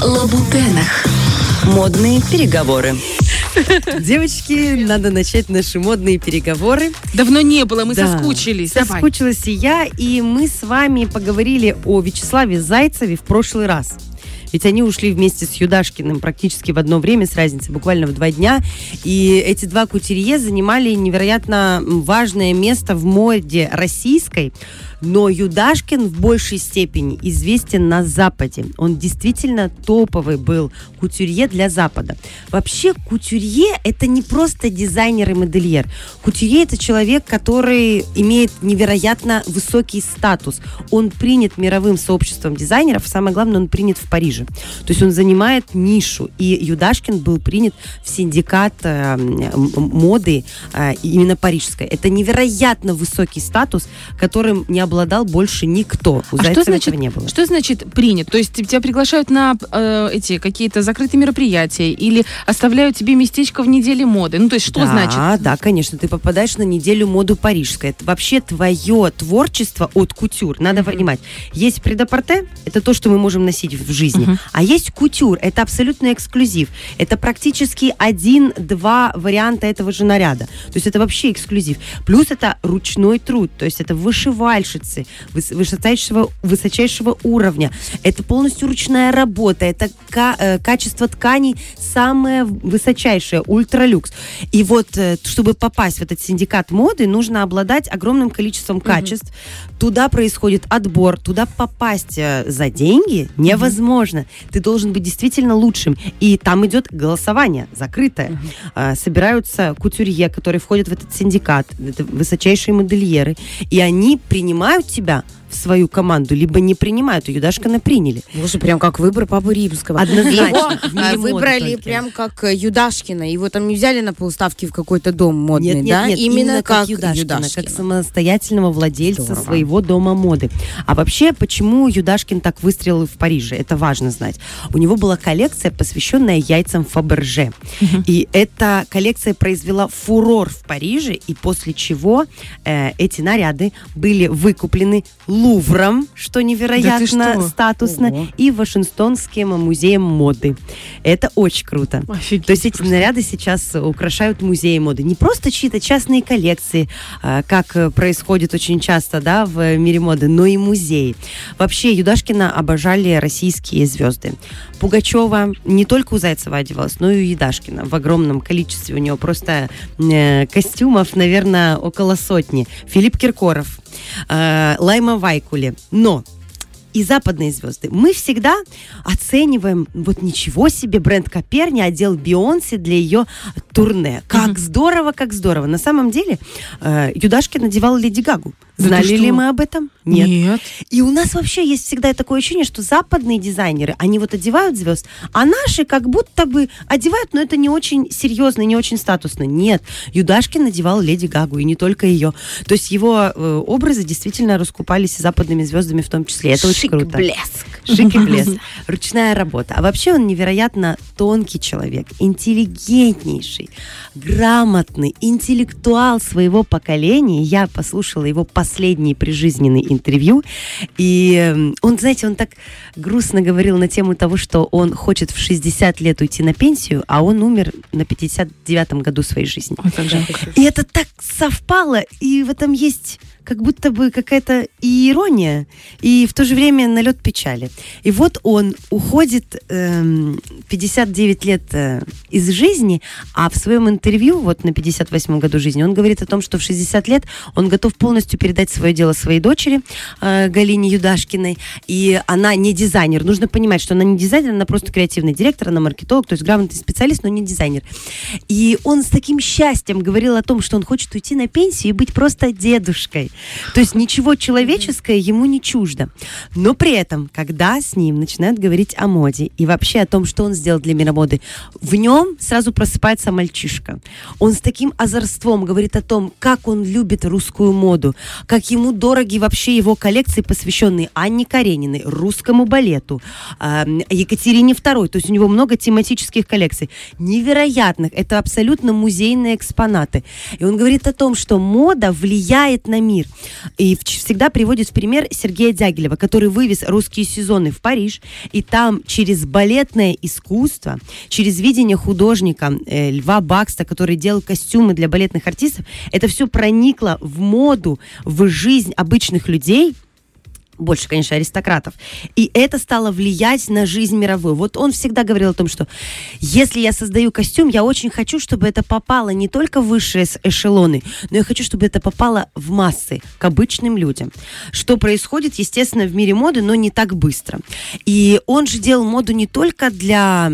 на Лабутенах. Модные переговоры. Девочки, надо начать наши модные переговоры. Давно не было, мы Да. соскучились. Давай. Соскучилась и я, и мы с вами поговорили о Вячеславе Зайцеве в прошлый раз. Ведь они ушли вместе с Юдашкиным практически в одно время, с разницей буквально в два дня. И эти два кутюрье занимали невероятно важное место в моде российской. Но Юдашкин в большей степени известен на Западе. Он действительно топовый был кутюрье для Запада. Вообще кутюрье это не просто дизайнер и модельер. Кутюрье это человек, который имеет невероятно высокий статус. Он принят мировым сообществом дизайнеров. Самое главное, он принят в Париже. То есть он занимает нишу. И Юдашкин был принят в синдикат э, моды э, именно парижской. Это невероятно высокий статус, которым не обладал больше никто. У А Зайцева что этого значит, не было. что значит принят? То есть тебя приглашают на э, эти какие-то закрытые мероприятия или оставляют тебе местечко в неделе моды? Ну, то есть что да, значит? Да, конечно, ты попадаешь на неделю моду парижской. Это вообще твое творчество от кутюр. Надо понимать. Есть предапорте, это то, что мы можем носить в жизни. Мгм. А есть кутюр, это абсолютно эксклюзив. Это практически один-два варианта этого же наряда. То есть это вообще эксклюзив. Плюс это ручной труд, то есть это вышивальщицы выс- высочайшего, высочайшего уровня. Это полностью ручная работа, это э, качество тканей самое высочайшее, ультралюкс. И вот, э, чтобы попасть в этот синдикат моды, нужно обладать огромным количеством качеств. Туда происходит отбор, туда попасть э, за деньги невозможно. Ты должен быть действительно лучшим. И там идет голосование закрытое. А, Собираются кутюрье, которые входят в этот синдикат, это высочайшие модельеры, и они принимают тебя в свою команду, либо не принимают. Ее Юдашкина приняли. Боже, прям как выбор Папы Римского. Однозначно. Его выбрали прям как э, Юдашкина. Его там не взяли на полставки в какой-то дом модный, Нет, нет, да? нет, именно, как Юдашкина, Юдашкина. как самостоятельного владельца Здорово. своего дома моды. А вообще, почему Юдашкин так выстрелил в Париже? Это важно знать. У него была коллекция, посвященная яйцам Фаберже. И эта коллекция произвела фурор в Париже, и после чего э, эти наряды были выкуплены Лувром, что невероятно что? статусно, Ого. и Вашингтонским музеем моды. Это очень круто. Офигеть То есть эти просто. наряды сейчас украшают музеи моды. Не просто чьи-то частные коллекции, а, как происходит очень часто да, в мире моды, но и музеи. Вообще Юдашкина обожали российские звезды. Пугачева не только у Зайцева одевалась, но и у Юдашкина в огромном количестве. У него просто э, костюмов, наверное, около сотни. Филипп Киркоров, э, Лайма Вайкули. Но и западные звезды. Мы всегда оцениваем, вот ничего себе, бренд Коперни одел Бейонсе для ее турне. Как здорово, как здорово. На самом деле, э, Юдашкин надевал Леди Гагу. Да Знали ли мы об этом? Нет. И у нас вообще есть всегда такое ощущение, что западные дизайнеры, они вот одевают звезд, а наши как будто бы одевают, но это не очень серьезно, не очень статусно. Нет, Юдашкин надевал Леди Гагу, и не только ее. То есть его э, образы действительно раскупались и западными звездами в том числе. Это очень Шик, круто. блеск. Шик и блеск. Ручная работа. А вообще он невероятно тонкий человек, интеллигентнейший, грамотный, интеллектуал своего поколения. Я послушала его последние прижизненные интервью, и эм, он, знаете, он так грустно говорил на тему того, что он хочет в 60 лет уйти на пенсию, а он умер на 59-м году своей жизни. Ой. И это так совпало, и в этом есть как будто бы какая-то и ирония, и в то же время налет печали. И вот он уходит эм, 59 лет э, из жизни, а в своем интервью, вот на 58 году жизни, он говорит о том, что в 60 лет он готов полностью передать свое дело своей дочери э, Галине Юдашкиной, и она не дизайнер. Нужно понимать, что она не дизайнер, она просто креативный директор, она маркетолог, то есть грамотный специалист, но не дизайнер. И он с таким счастьем говорил о том, что он хочет уйти на пенсию и быть просто дедушкой. То есть ничего человеческое ему не чуждо. Но при этом, когда с ним начинают говорить о моде и вообще о том, что он сделал для мира моды, в нем сразу просыпается мальчишка. Он с таким озорством говорит о том, как он любит русскую моду, как ему дороги вообще его коллекции, посвященные Анне Карениной, русскому балету, а, Екатерине II. То есть у него много тематических коллекций. Невероятных. Это абсолютно музейные экспонаты. И он говорит о том, что мода влияет на мир. Мир. И всегда приводит в пример Сергея Дягилева, который вывез русские сезоны в Париж, и там через балетное искусство, через видение художника э, Льва Бакста, который делал костюмы для балетных артистов, это все проникло в моду, в жизнь обычных людей, больше, конечно, аристократов. И это стало влиять на жизнь мировую. Вот он всегда говорил о том, что если я создаю костюм, я очень хочу, чтобы это попало не только в высшие эшелоны, но я хочу, чтобы это попало в массы, к обычным людям. Что происходит, естественно, в мире моды, но не так быстро. И он же делал моду не только для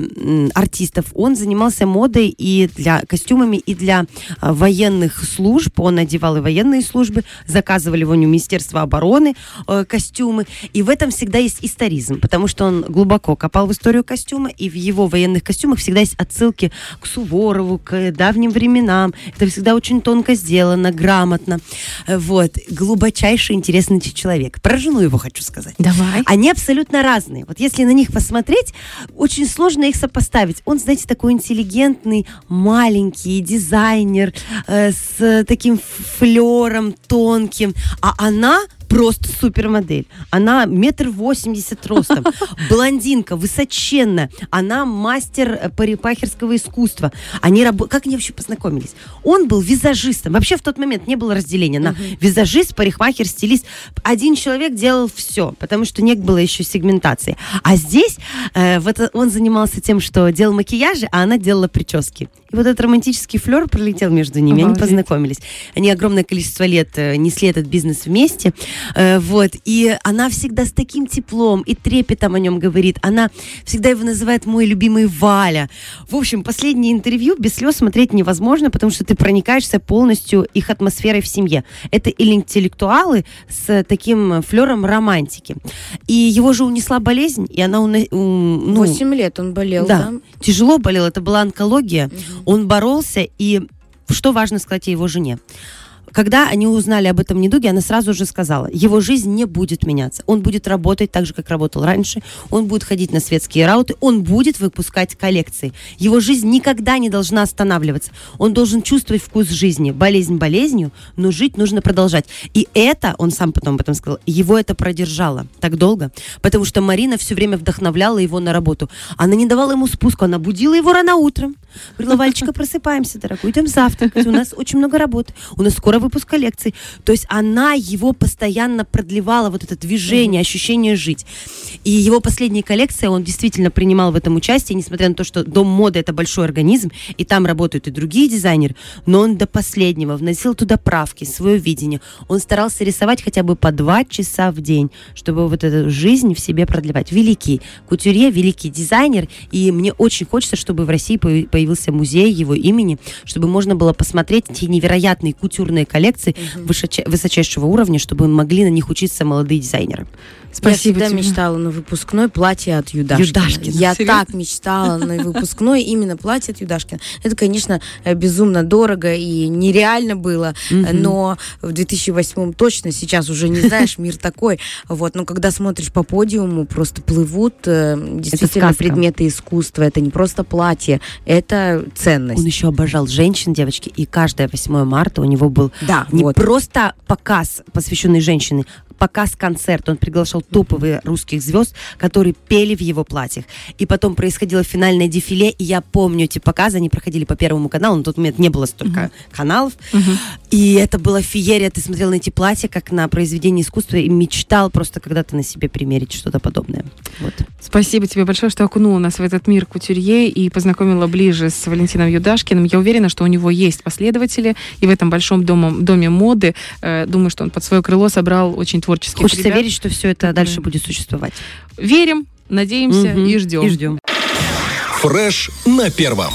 артистов, он занимался модой и для костюмами, и для а, военных служб. Он одевал и военные службы, заказывали его у Министерства обороны э, костюмы. И в этом всегда есть историзм, потому что он глубоко копал в историю костюма, и в его военных костюмах всегда есть отсылки к Суворову, к давним временам. Это всегда очень тонко сделано, грамотно. Вот. Глубочайший интересный человек. Про жену его хочу сказать. Давай. Они абсолютно разные. Вот если на них посмотреть, очень сложно их сопоставить. Он, знаете, такой интеллигентный, маленький дизайнер э, с таким флером тонким, а она просто супермодель. Она метр восемьдесят ростом, блондинка, высоченная. Она мастер э, парикмахерского искусства. Они рабо... Как они вообще познакомились? Он был визажистом. Вообще в тот момент не было разделения на визажист, парикмахер, стилист. Один человек делал все, потому что не было еще сегментации. А здесь э, вот он занимался тем, что делал макияжи, а она делала прически. И вот этот романтический флер пролетел между ними, они Обалдеть. познакомились. Они огромное количество лет э, несли этот бизнес вместе. Э, Вот. И она всегда с таким теплом и трепетом о нем говорит. Она всегда его называет мой любимый Валя. В общем, последнее интервью без слез смотреть невозможно, потому что ты проникаешься полностью их атмосферой в семье. Это или интеллектуалы с таким флером романтики. И его же унесла болезнь, и она уна- ну, Восемь лет он болел, да, да? тяжело болел, это была онкология. Он боролся, и что важно сказать о его жене? Когда они узнали об этом недуге, она сразу же сказала, его жизнь не будет меняться. Он будет работать так же, как работал раньше. Он будет ходить на светские рауты. Он будет выпускать коллекции. Его жизнь никогда не должна останавливаться. Он должен чувствовать вкус жизни. Болезнь болезнью, но жить нужно продолжать. И это, он сам потом об этом сказал, его это продержало так долго. Потому что Марина все время вдохновляла его на работу. Она не давала ему спуску, она будила его рано утром. Говорила, Вальчика, просыпаемся, дорогой, идем завтракать. У нас очень много работы. У нас скоро выпуск коллекций. То есть она его постоянно продлевала, вот это движение, ощущение жить. И его последняя коллекция, он действительно принимал в этом участие, несмотря на то, что Дом моды это большой организм, и там работают и другие дизайнеры, но он до последнего вносил туда правки, свое видение. Он старался рисовать хотя бы по два часа в день, чтобы вот эту жизнь в себе продлевать. Великий кутюрье, великий дизайнер, и мне очень хочется, чтобы в России появ- появился музей его имени, чтобы можно было посмотреть те невероятные кутюрные коллекции высоча- высочайшего уровня, чтобы могли на них учиться молодые дизайнеры. Спасибо Я всегда тебе. мечтала на выпускной платье от Юдашкина. Юдашкина. Я Серьезно? так мечтала на выпускной именно платье от Юдашкина. Это, конечно, э, безумно дорого и нереально было, э, но в 2008 точно, сейчас уже не знаешь, мир такой. Вот, но когда смотришь по подиуму, просто плывут э, действительно предметы искусства. Это не просто платье, это ценность. Он еще обожал женщин, девочки, и каждое 8 марта у него был Да, не вот. просто показ, посвященный женщине, показ-концерт. Он приглашал топовые русских звезд, которые пели в его платьях. И потом происходило финальное дефиле, и я помню эти показы, они проходили по Первому каналу, на тот момент не было столько каналов. И это была феерия, ты смотрел на эти платья, как на произведение искусства, и мечтал просто когда-то на себе примерить что-то подобное. Вот. Спасибо тебе большое, что окунула нас в этот мир кутюрье и познакомила ближе с Валентином Юдашкиным. Я уверена, что у него есть последователи, и в этом большом доме, доме моды, э, думаю, что он под свое крыло собрал очень творческих Хочется ребят. верить, что все это Мгм. дальше будет существовать. Верим, надеемся Мгм. и ждем. И ждем. Фреш на первом.